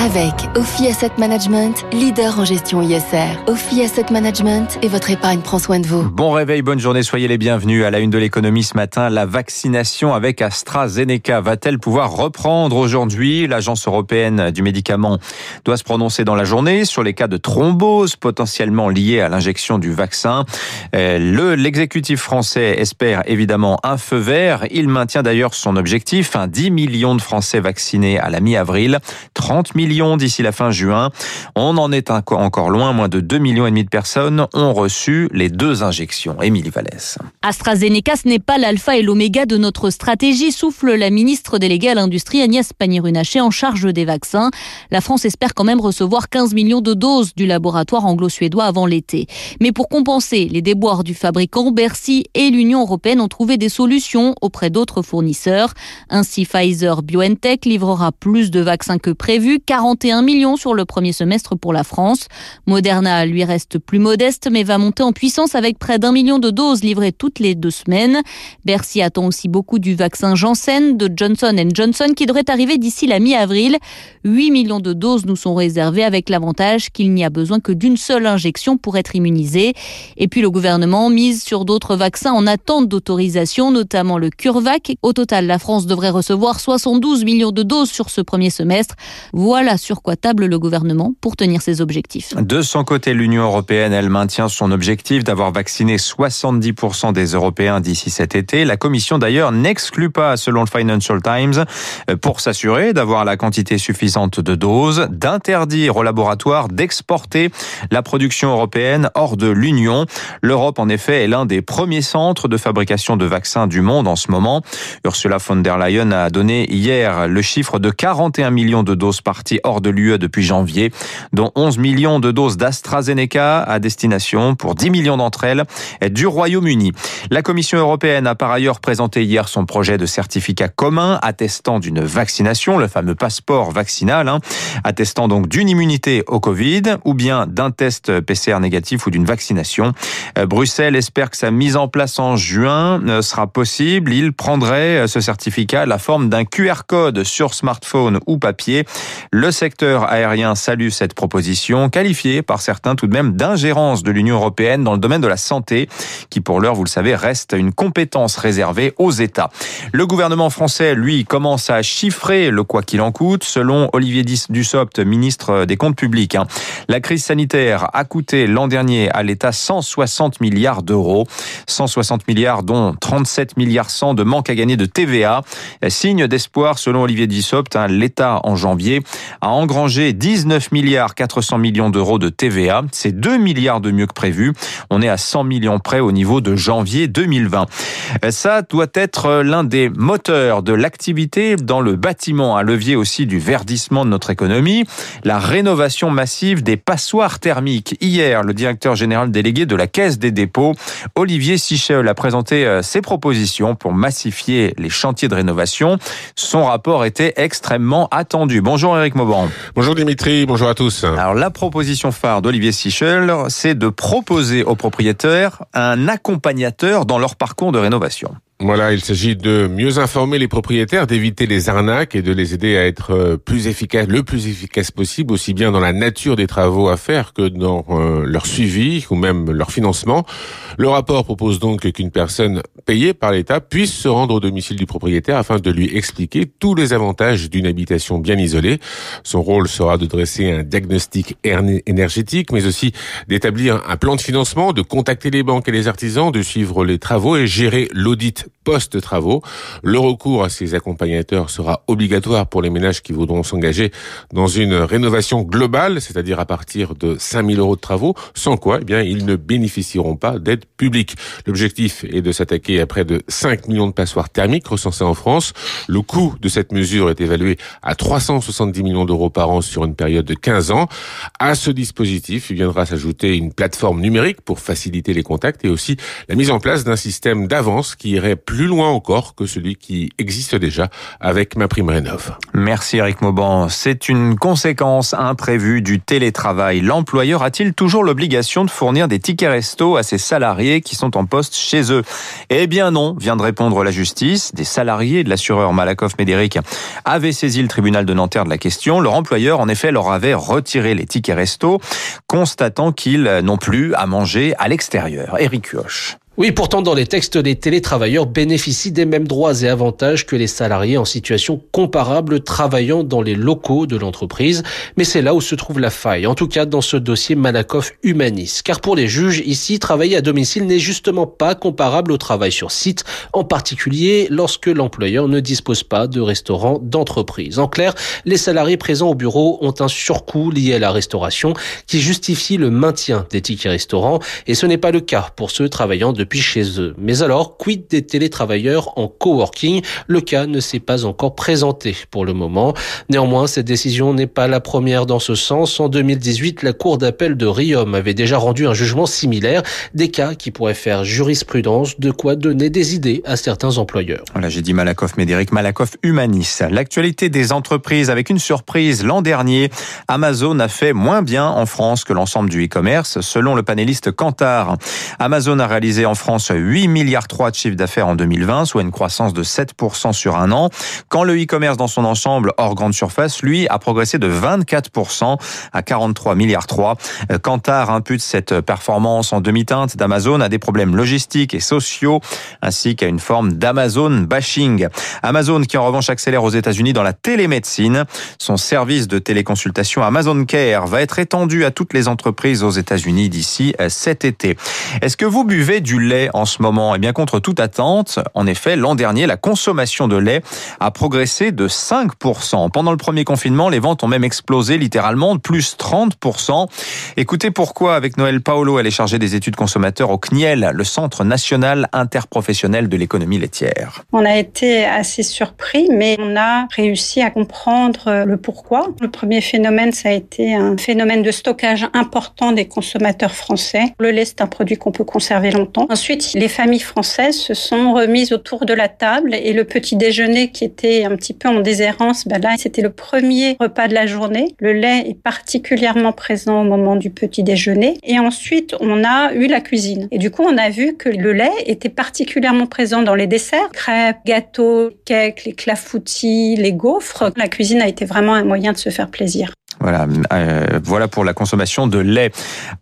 Avec Ophi Asset Management, leader en gestion ISR. Ophi Asset Management et votre épargne prend soin de vous. Bon réveil, bonne journée, soyez les bienvenus à la une de l'économie ce matin. La vaccination avec AstraZeneca va-t-elle pouvoir reprendre aujourd'hui? L'agence européenne du médicament doit se prononcer dans la journée sur les cas de thrombose potentiellement liés à l'injection du vaccin. Euh, le l'exécutif français espère évidemment un feu vert. Il maintient d'ailleurs son objectif, 10 millions de Français vaccinés à la mi-avril, 30 millions d'ici la fin juin. On en est encore loin. Moins de 2 millions et demi de personnes ont reçu les deux injections. Émilie Vallès. AstraZeneca, ce n'est pas l'alpha et l'oméga de notre stratégie, souffle la ministre déléguée à l'industrie Agnès Pannier-Runacher en charge des vaccins. La France espère quand même recevoir 15 millions de doses du laboratoire anglo-suédois avant l'été. Mais pour compenser les déboires du fabricant, Bercy et l'Union européenne ont trouvé des solutions auprès d'autres fournisseurs. Ainsi, Pfizer BioNTech livrera plus de vaccins que prévu, 41 millions sur le premier semestre pour la France. Moderna, lui, reste plus modeste, mais va monter en puissance avec près d'un million de doses livrées toutes les deux semaines. Bercy attend aussi beaucoup du vaccin Janssen de Johnson Johnson qui devrait arriver d'ici la mi-avril. 8 millions de doses nous sont réservées avec l'avantage qu'il n'y a besoin que d'une seule injection pour être immunisé. Et puis le gouvernement mise sur d'autres vaccins en attente d'autorisation, notamment le CureVac. Au total, la France devrait recevoir 72 millions de doses sur ce premier semestre. Voilà sur quoi table le gouvernement pour tenir ses objectifs. De son côté, l'Union européenne, elle maintient son objectif d'avoir vacciné 70% des Européens d'ici cet été. La Commission, d'ailleurs, n'exclut pas, selon le Financial Times, pour s'assurer d'avoir la quantité suffisante de doses, d'interdire aux laboratoires d'exporter la production européenne hors de l'Union. L'Europe, en effet, est l'un des premiers centres de fabrication de vaccins du monde en ce moment. Ursula von der Leyen a donné hier le chiffre de 41 millions de doses parties hors de l'UE depuis janvier, dont 11 millions de doses d'AstraZeneca à destination pour 10 millions d'entre elles du Royaume-Uni. La Commission européenne a par ailleurs présenté hier son projet de certificat commun attestant d'une vaccination, le fameux passeport vaccinal, hein, attestant donc d'une immunité au Covid ou bien d'un test PCR négatif ou d'une vaccination. Euh, Bruxelles espère que sa mise en place en juin euh, sera possible. Il prendrait euh, ce certificat la forme d'un QR code sur smartphone ou papier. Le secteur aérien salue cette proposition, qualifiée par certains tout de même d'ingérence de l'Union européenne dans le domaine de la santé, qui pour l'heure, vous le savez, reste une compétence réservée aux États. Le gouvernement français, lui, commence à chiffrer le quoi qu'il en coûte, selon Olivier Dussopt, ministre des Comptes publics. Hein. La crise sanitaire a coûté l'an dernier à l'État 160 milliards d'euros, 160 milliards dont 37 milliards 100 de manque à gagner de TVA. Signe d'espoir, selon Olivier Dussopt, hein, l'État en janvier a engrangé 19 milliards 400 millions d'euros de TVA. C'est 2 milliards de mieux que prévu. On est à 100 millions près au niveau de janvier 2020. Ça doit être l'un des moteurs de l'activité dans le bâtiment, un levier aussi du verdissement de notre économie, la rénovation massive des passoires thermiques. Hier, le directeur général délégué de la Caisse des dépôts, Olivier Sichel, a présenté euh, ses propositions pour massifier les chantiers de rénovation. Son rapport était extrêmement attendu. Bonjour Eric Mauban. Bonjour Dimitri, bonjour à tous. Alors la proposition phare d'Olivier Sichel, c'est de proposer aux propriétaires un accompagnateur dans leur parcours de rénovation. Voilà, il s'agit de mieux informer les propriétaires, d'éviter les arnaques et de les aider à être euh, plus efficaces, le plus efficace possible, aussi bien dans la nature des travaux à faire que dans euh, leur suivi ou même leur financement. Le rapport propose donc qu'une personne payée par l'État puisse se rendre au domicile du propriétaire afin de lui expliquer tous les avantages d'une habitation bien isolée. Son rôle sera de dresser un diagnostic énergétique, mais aussi d'établir un plan de financement, de contacter les banques et les artisans, de suivre les travaux et gérer l'audit post-travaux. Le recours à ces accompagnateurs sera obligatoire pour les ménages qui voudront s'engager dans une rénovation globale, c'est-à-dire à partir de 5000 euros de travaux, sans quoi, eh bien, ils ne bénéficieront pas d'aide publique. L'objectif est de s'attaquer à près de 5 millions de passoires thermiques recensées en France. Le coût de cette mesure est évalué à 370 millions d'euros par an sur une période de 15 ans. À ce dispositif, il viendra s'ajouter une plateforme numérique pour faciliter les contacts et aussi la mise en place d'un système d'avance qui irait plus loin encore que celui qui existe déjà avec ma prime rénov. Merci Eric Mauban. C'est une conséquence imprévue du télétravail. L'employeur a-t-il toujours l'obligation de fournir des tickets resto à ses salariés qui sont en poste chez eux? Eh bien non, vient de répondre la justice. Des salariés de l'assureur Malakoff Médéric avaient saisi le tribunal de Nanterre de la question. Leur employeur, en effet, leur avait retiré les tickets resto, constatant qu'ils n'ont plus à manger à l'extérieur. Eric Huoche. Oui, pourtant, dans les textes, les télétravailleurs bénéficient des mêmes droits et avantages que les salariés en situation comparable travaillant dans les locaux de l'entreprise. Mais c'est là où se trouve la faille. En tout cas, dans ce dossier Malakoff Humanis. Car pour les juges, ici, travailler à domicile n'est justement pas comparable au travail sur site, en particulier lorsque l'employeur ne dispose pas de restaurant d'entreprise. En clair, les salariés présents au bureau ont un surcoût lié à la restauration qui justifie le maintien des tickets restaurants. Et ce n'est pas le cas pour ceux travaillant de depuis chez eux. Mais alors, quid des télétravailleurs en coworking? Le cas ne s'est pas encore présenté pour le moment. Néanmoins, cette décision n'est pas la première dans ce sens. En 2018, la Cour d'appel de Riom avait déjà rendu un jugement similaire, des cas qui pourraient faire jurisprudence, de quoi donner des idées à certains employeurs. Voilà, j'ai dit Malakoff Médéric, Malakoff Humanis. L'actualité des entreprises avec une surprise. L'an dernier, Amazon a fait moins bien en France que l'ensemble du e-commerce, selon le panéliste Kantar. Amazon a réalisé en France 8 milliards 3 de chiffre d'affaires en 2020, soit une croissance de 7% sur un an. Quand le e-commerce dans son ensemble, hors grande surface, lui, a progressé de 24% à 43 milliards 3. Kantar impute cette performance en demi-teinte d'Amazon à des problèmes logistiques et sociaux, ainsi qu'à une forme d'Amazon bashing. Amazon qui en revanche accélère aux États-Unis dans la télémédecine. Son service de téléconsultation Amazon Care va être étendu à toutes les entreprises aux États-Unis d'ici cet été. Est-ce que vous buvez du lait en ce moment Eh bien, contre toute attente, en effet, l'an dernier, la consommation de lait a progressé de 5%. Pendant le premier confinement, les ventes ont même explosé littéralement de plus 30%. Écoutez pourquoi avec Noël Paolo, elle est chargée des études consommateurs au CNIEL, le Centre national interprofessionnel de l'économie laitière. On a été assez surpris, mais on a réussi à comprendre le pourquoi. Le premier phénomène, ça a été un phénomène de stockage important des consommateurs français. Le lait, c'est un produit qu'on peut conserver longtemps. Ensuite, les familles françaises se sont remises autour de la table et le petit déjeuner qui était un petit peu en déshérence, ben là, c'était le premier repas de la journée. Le lait est particulièrement présent au moment du petit déjeuner. Et ensuite, on a eu la cuisine. Et du coup, on a vu que le lait était particulièrement présent dans les desserts, crêpes, gâteaux, cakes, les clafoutis, les gaufres. La cuisine a été vraiment un moyen de se faire plaisir. Voilà, euh, voilà pour la consommation de lait.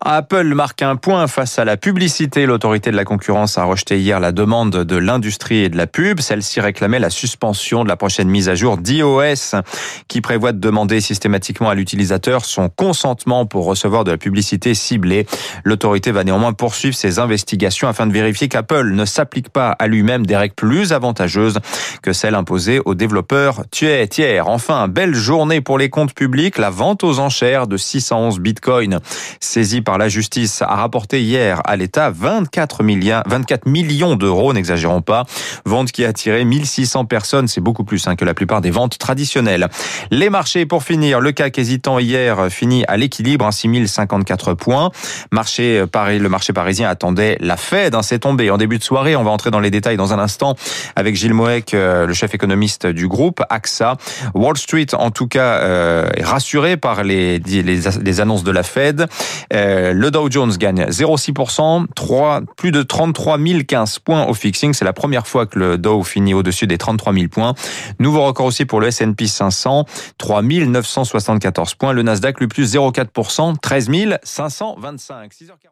Apple marque un point face à la publicité. L'autorité de la concurrence a rejeté hier la demande de l'industrie et de la pub. Celle-ci réclamait la suspension de la prochaine mise à jour d'iOS qui prévoit de demander systématiquement à l'utilisateur son consentement pour recevoir de la publicité ciblée. L'autorité va néanmoins poursuivre ses investigations afin de vérifier qu'Apple ne s'applique pas à lui-même des règles plus avantageuses que celles imposées aux développeurs tiers. Enfin, belle journée pour les comptes publics. La vente aux enchères de 611 bitcoins saisis par la justice a rapporté hier à l'État 24, milliards, 24 millions d'euros, n'exagérons pas. Vente qui a attiré 1600 personnes, c'est beaucoup plus hein, que la plupart des ventes traditionnelles. Les marchés, pour finir, le CAC hésitant hier finit à l'équilibre, hein, 6054 points. Marché, euh, Paris, le marché parisien attendait la Fed, hein, c'est tombé en début de soirée. On va entrer dans les détails dans un instant avec Gilles Moek, euh, le chef économiste du groupe AXA. Wall Street, en tout cas, euh, est rassuré par les, annonces de la Fed. Euh, le Dow Jones gagne 0,6%, 3, plus de 33 015 points au fixing. C'est la première fois que le Dow finit au-dessus des 33 000 points. Nouveau record aussi pour le S&P 500, 3 974 points. Le Nasdaq, le plus 0,4%, 13 525. 6h40.